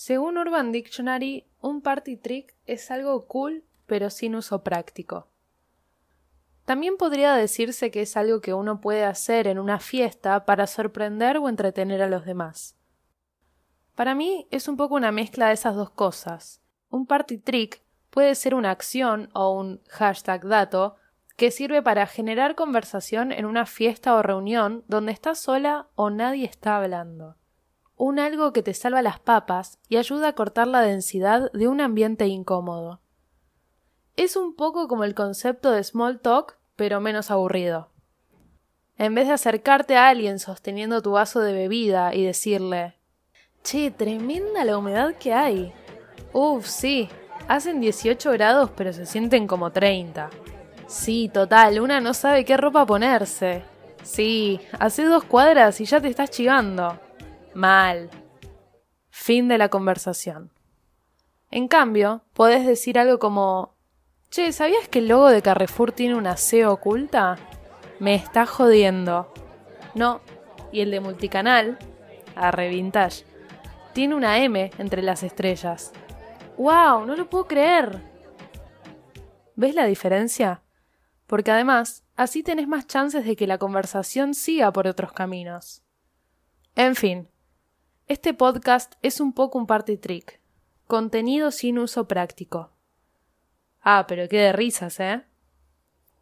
Según Urban Dictionary, un party trick es algo cool pero sin uso práctico. También podría decirse que es algo que uno puede hacer en una fiesta para sorprender o entretener a los demás. Para mí es un poco una mezcla de esas dos cosas. Un party trick puede ser una acción o un hashtag dato que sirve para generar conversación en una fiesta o reunión donde estás sola o nadie está hablando un algo que te salva las papas y ayuda a cortar la densidad de un ambiente incómodo. Es un poco como el concepto de small talk, pero menos aburrido. En vez de acercarte a alguien sosteniendo tu vaso de bebida y decirle Che, tremenda la humedad que hay. Uf, sí, hacen 18 grados pero se sienten como 30. Sí, total, una no sabe qué ropa ponerse. Sí, hace dos cuadras y ya te estás chivando. Mal. Fin de la conversación. En cambio, podés decir algo como Che, ¿sabías que el logo de Carrefour tiene una C oculta? Me está jodiendo. No, y el de multicanal, a Revintage, tiene una M entre las estrellas. ¡Wow! No lo puedo creer. ¿Ves la diferencia? Porque además, así tenés más chances de que la conversación siga por otros caminos. En fin, este podcast es un poco un party trick. Contenido sin uso práctico. Ah, pero qué de risas, ¿eh?